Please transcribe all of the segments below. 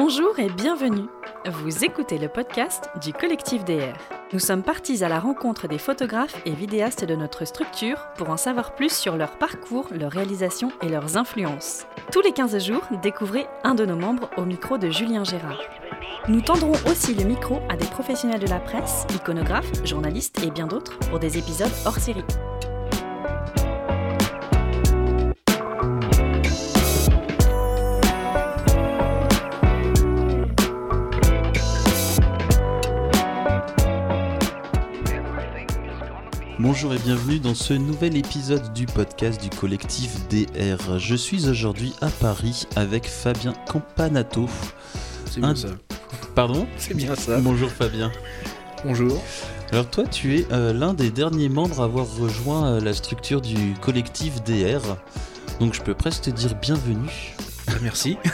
Bonjour et bienvenue. Vous écoutez le podcast du collectif DR. Nous sommes partis à la rencontre des photographes et vidéastes de notre structure pour en savoir plus sur leur parcours, leurs réalisations et leurs influences. Tous les 15 jours, découvrez un de nos membres au micro de Julien Gérard. Nous tendrons aussi le micro à des professionnels de la presse, iconographes, journalistes et bien d'autres pour des épisodes hors série. Bonjour et bienvenue dans ce nouvel épisode du podcast du collectif DR. Je suis aujourd'hui à Paris avec Fabien Campanato. C'est bien Un- ça. Pardon? C'est bien ça. Bonjour Fabien. Bonjour. Alors toi tu es euh, l'un des derniers membres à avoir rejoint euh, la structure du collectif DR. Donc je peux presque te dire bienvenue. Merci.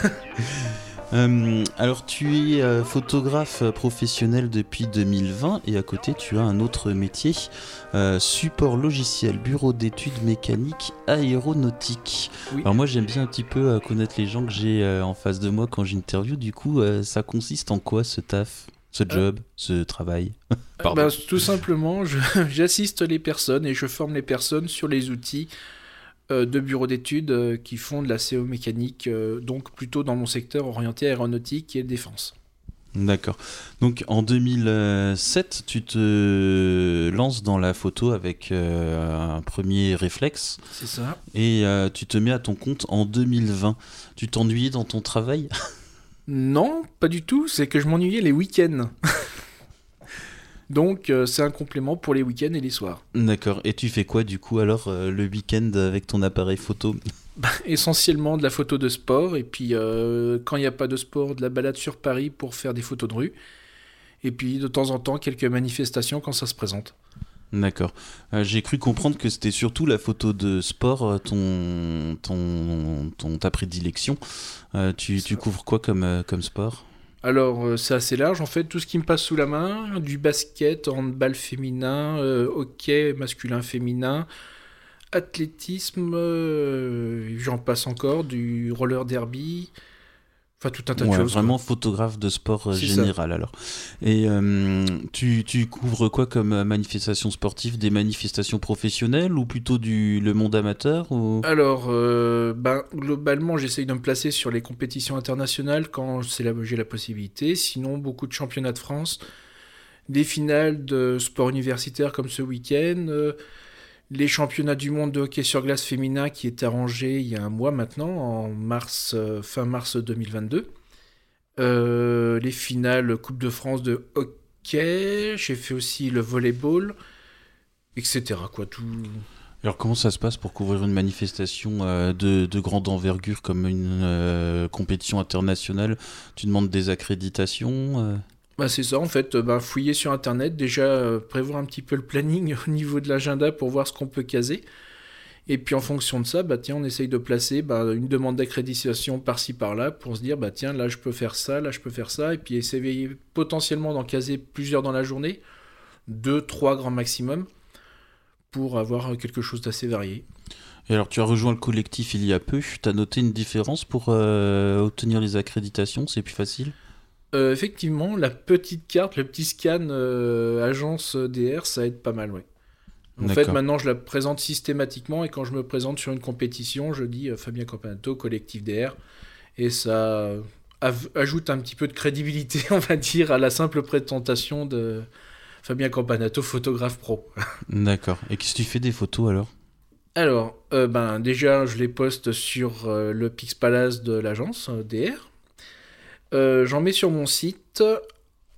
Euh, alors tu es euh, photographe professionnel depuis 2020 et à côté tu as un autre métier, euh, support logiciel, bureau d'études mécaniques aéronautiques. Oui. Alors moi j'aime bien un petit peu connaître les gens que j'ai en face de moi quand j'interview, du coup ça consiste en quoi ce taf ce job, ce travail? Bah, tout simplement, j'assiste les personnes et je forme les personnes sur les outils de bureaux d'études euh, qui font de la CO mécanique, euh, donc plutôt dans mon secteur orienté aéronautique et défense. D'accord. Donc en 2007, tu te lances dans la photo avec euh, un premier réflexe. C'est ça. Et euh, tu te mets à ton compte en 2020. Tu t'ennuyais dans ton travail? Non, pas du tout. C'est que je m'ennuyais les week-ends. Donc, euh, c'est un complément pour les week-ends et les soirs. D'accord. Et tu fais quoi du coup alors euh, le week-end avec ton appareil photo? Essentiellement de la photo de sport, et puis euh, quand il n'y a pas de sport, de la balade sur Paris pour faire des photos de rue, et puis de temps en temps quelques manifestations quand ça se présente. D'accord. J'ai cru comprendre que c'était surtout la photo de sport, ton, ton, ton ta prédilection. Tu, tu couvres quoi comme, comme sport? Alors euh, c'est assez large en fait, tout ce qui me passe sous la main, du basket, handball féminin, euh, hockey masculin féminin, athlétisme, euh, j'en passe encore, du roller derby, enfin tout un tas de Ouais, choses. quoi. Vraiment photographe de sport euh, ça. général alors. Et euh, tu, tu couvres quoi comme euh, manifestation sportive? Des manifestations professionnelles ou plutôt du le monde amateur ou... Alors, euh, ben, globalement, j'essaye de me placer sur les compétitions internationales quand j'ai la possibilité. Sinon, beaucoup de championnats de France, des finales de sport universitaire comme ce week-end, euh, les championnats du monde de hockey sur glace féminin qui est arrangé il y a un mois maintenant, en mars, euh, fin mars 2022. Euh, les finales Coupe de France de hockey, j'ai fait aussi le volleyball, etc. Quoi, tout, Alors comment ça se passe pour couvrir une manifestation euh, de, de grande envergure comme une euh, compétition internationale? Tu demandes des accréditations Bah c'est ça en fait, euh, bah, fouiller sur internet, déjà euh, prévoir un petit peu le planning au niveau de l'agenda pour voir ce qu'on peut caser. Et puis en fonction de ça, bah tiens, on essaye de placer bah, une demande d'accréditation par-ci par-là pour se dire bah tiens, là je peux faire ça, là je peux faire ça, et puis essayer potentiellement d'en caser plusieurs dans la journée, deux, trois grands maximum, pour avoir quelque chose d'assez varié. Et alors tu as rejoint le collectif il y a peu. Tu as noté une différence pour euh, obtenir les accréditations C'est plus facile? Euh, effectivement, la petite carte, le petit scan euh, agence DR, ça aide pas mal, ouais. En fait, maintenant, je la présente systématiquement et quand je me présente sur une compétition, je dis euh, Fabien Campanato, collectif DR, et ça ajoute un petit peu de crédibilité, on va dire, à la simple présentation de Fabien Campanato, photographe pro. D'accord. Et qu'est-ce que tu fais des photos alors? Alors, euh, ben, déjà, je les poste sur le Pix Palace de l'agence DR. Euh, J'en mets sur mon site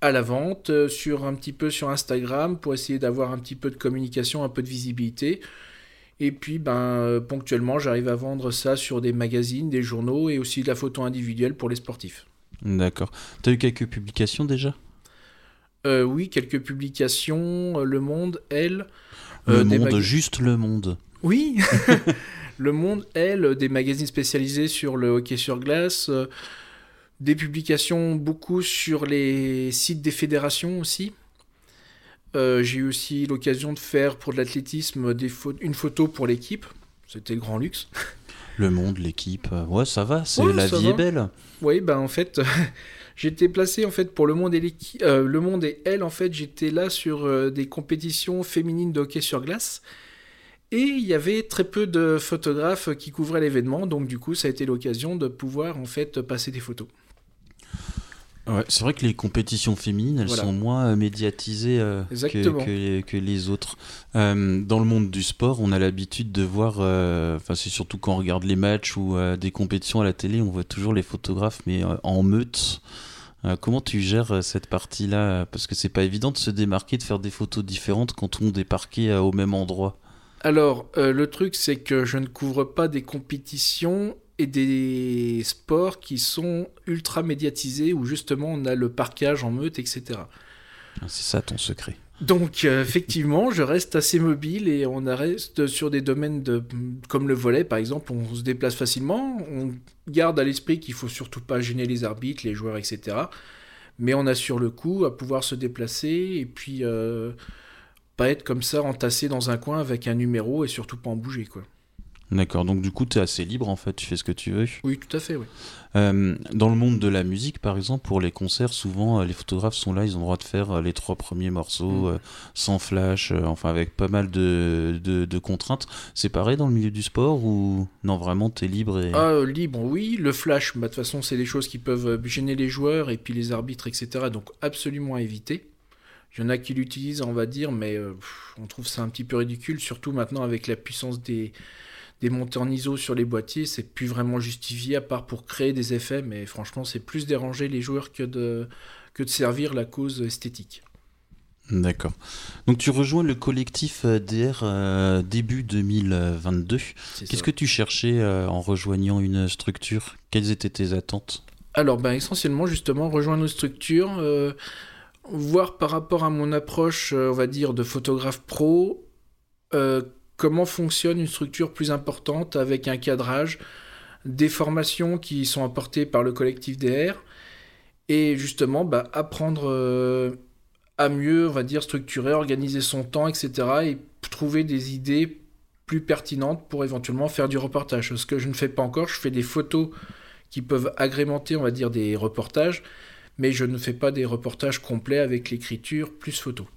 à la vente, euh, sur un petit peu sur Instagram pour essayer d'avoir un petit peu de communication, un peu de visibilité. Et puis, ben, euh, ponctuellement, j'arrive à vendre ça sur des magazines, des journaux et aussi de la photo individuelle pour les sportifs. D'accord. Tu as eu quelques publications déjà? Euh, oui, quelques publications, Le Monde, Elle. Le euh, monde, juste le monde. Oui, Le Monde, elle, des magazines spécialisés sur le hockey sur glace, des publications beaucoup sur les sites des fédérations aussi. Euh, J'ai eu aussi l'occasion de faire pour de l'athlétisme une photo pour l'équipe. C'était le grand luxe. Le monde, l'équipe, euh, ouais, ça va, c'est Ouais, la vie va. est belle. Oui, ben en fait, j'étais placé en fait pour le monde et l'équi- euh, le monde et elle en fait, j'étais là sur euh, des compétitions féminines de hockey sur glace. Et il y avait très peu de photographes qui couvraient l'événement, donc du coup, ça a été l'occasion de pouvoir en fait passer des photos. Ouais, c'est vrai que les compétitions féminines, elles Voilà. sont moins euh, médiatisées euh, que, les, que les autres. Euh, dans le monde du sport, on a l'habitude de voir, euh, enfin c'est surtout quand on regarde les matchs ou des compétitions à la télé, on voit toujours les photographes, mais en meute. Comment tu gères cette partie-là? Parce que c'est pas évident de se démarquer, de faire des photos différentes quand tout le monde est parqué au même endroit. Alors, le truc, c'est que je ne couvre pas des compétitions et des sports qui sont ultra médiatisés, où justement on a le parquage en meute, etc. C'est ça ton secret. Donc euh, effectivement, je reste assez mobile et on reste sur des domaines de, comme le volet par exemple, on se déplace facilement, on garde à l'esprit qu'il faut surtout pas gêner les arbitres, les joueurs, etc. Mais on assure le coup à pouvoir se déplacer et puis euh, pas être comme ça entassé dans un coin avec un numéro et surtout pas en bouger quoi. D'accord, donc du coup tu es assez libre en fait, tu fais ce que tu veux. Oui, tout à fait, oui. Euh, dans le monde de la musique, par exemple, pour les concerts, souvent euh, les photographes sont là, ils ont le droit de faire euh, les trois premiers morceaux Mm. euh, sans flash, euh, enfin avec pas mal de, de, de contraintes. C'est pareil dans le milieu du sport ou non vraiment t'es libre et Ah, libre, oui. Le flash, bah, de toute façon, c'est des choses qui peuvent gêner les joueurs et puis les arbitres, etc. Donc, absolument à éviter. Il y en a qui l'utilisent, on va dire, mais pff, on trouve ça un petit peu ridicule, surtout maintenant avec la puissance des, des montées en ISO sur les boîtiers. C'est plus vraiment justifié, à part pour créer des effets, mais franchement, c'est plus déranger les joueurs que de, que de servir la cause esthétique. D'accord. Donc tu rejoins le collectif euh, DR euh, début 2022. C'est Qu'est-ce que tu cherchais euh, en rejoignant une structure? Quelles étaient tes attentes? Alors, ben, essentiellement, justement, rejoindre nos structures, euh, voir par rapport à mon approche, on va dire, de photographe pro, comment fonctionne une structure plus importante avec un cadrage, des formations qui sont apportées par le collectif DR, et justement, bah, apprendre euh, à mieux, on va dire, structurer, organiser son temps, etc., et trouver des idées plus pertinentes pour éventuellement faire du reportage. Ce que je ne fais pas encore, je fais des photos qui peuvent agrémenter, on va dire, des reportages, mais je ne fais pas des reportages complets avec l'écriture plus photo.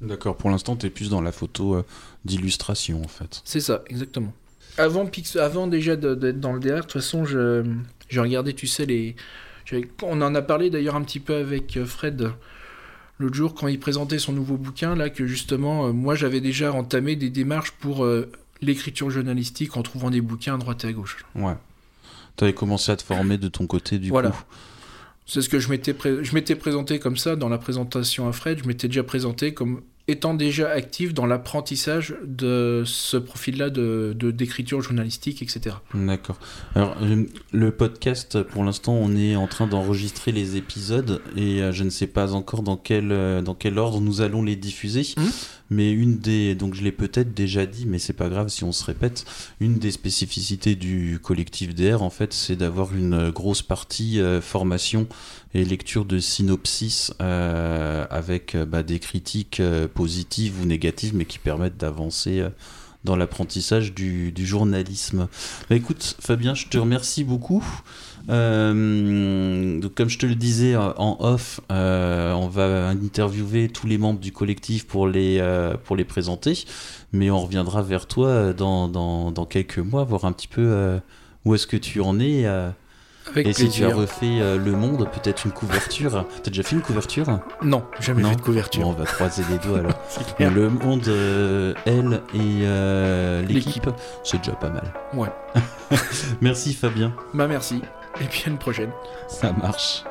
D'accord, pour l'instant tu es plus dans la photo euh, d'illustration en fait. C'est ça, exactement. Avant, Pix- avant déjà d'être dans le DR, de toute façon, je, je regardais, tu sais, les. On en a parlé d'ailleurs un petit peu avec euh, Fred l'autre jour quand il présentait son nouveau bouquin, là, que justement, euh, moi j'avais déjà entamé des démarches pour euh, l'écriture journalistique en trouvant des bouquins à droite et à gauche. Ouais. T'avais commencé à te former de ton côté du Voilà. coup. C'est ce que je m'étais pré- je m'étais présenté comme ça dans la présentation à Fred. Je m'étais déjà présenté comme étant déjà actif dans l'apprentissage de ce profil-là de de- d'écriture journalistique, etc. D'accord. Alors, euh, le podcast, pour l'instant, on est en train d'enregistrer les épisodes et euh, je ne sais pas encore dans quel, euh, dans quel ordre nous allons les diffuser. Mhm. Mais une des, donc je l'ai peut-être déjà dit, mais c'est pas grave si on se répète, une des spécificités du collectif DR, en fait, c'est d'avoir une grosse partie euh, formation et lecture de synopsis euh, avec euh, bah, des critiques positives ou négatives, mais qui permettent d'avancer dans l'apprentissage du, journalisme. Bah, écoute, Fabien, je te remercie beaucoup. Euh, comme je te le disais en off, euh, on va interviewer tous les membres du collectif pour les, euh, pour les présenter, mais on reviendra vers toi dans, dans, quelques mois, voir un petit peu où est-ce que tu en es. Avec et si tu as refait euh, Le Monde, peut-être une couverture. T'as déjà fait une couverture Non, jamais Non. fait de couverture. Bon, on va croiser les doigts alors. Le Monde, euh, elle et euh, l'équipe, L'équipe. c'est déjà pas mal. Ouais. Merci Fabien, Bah merci. Et puis à une prochaine. ça marche.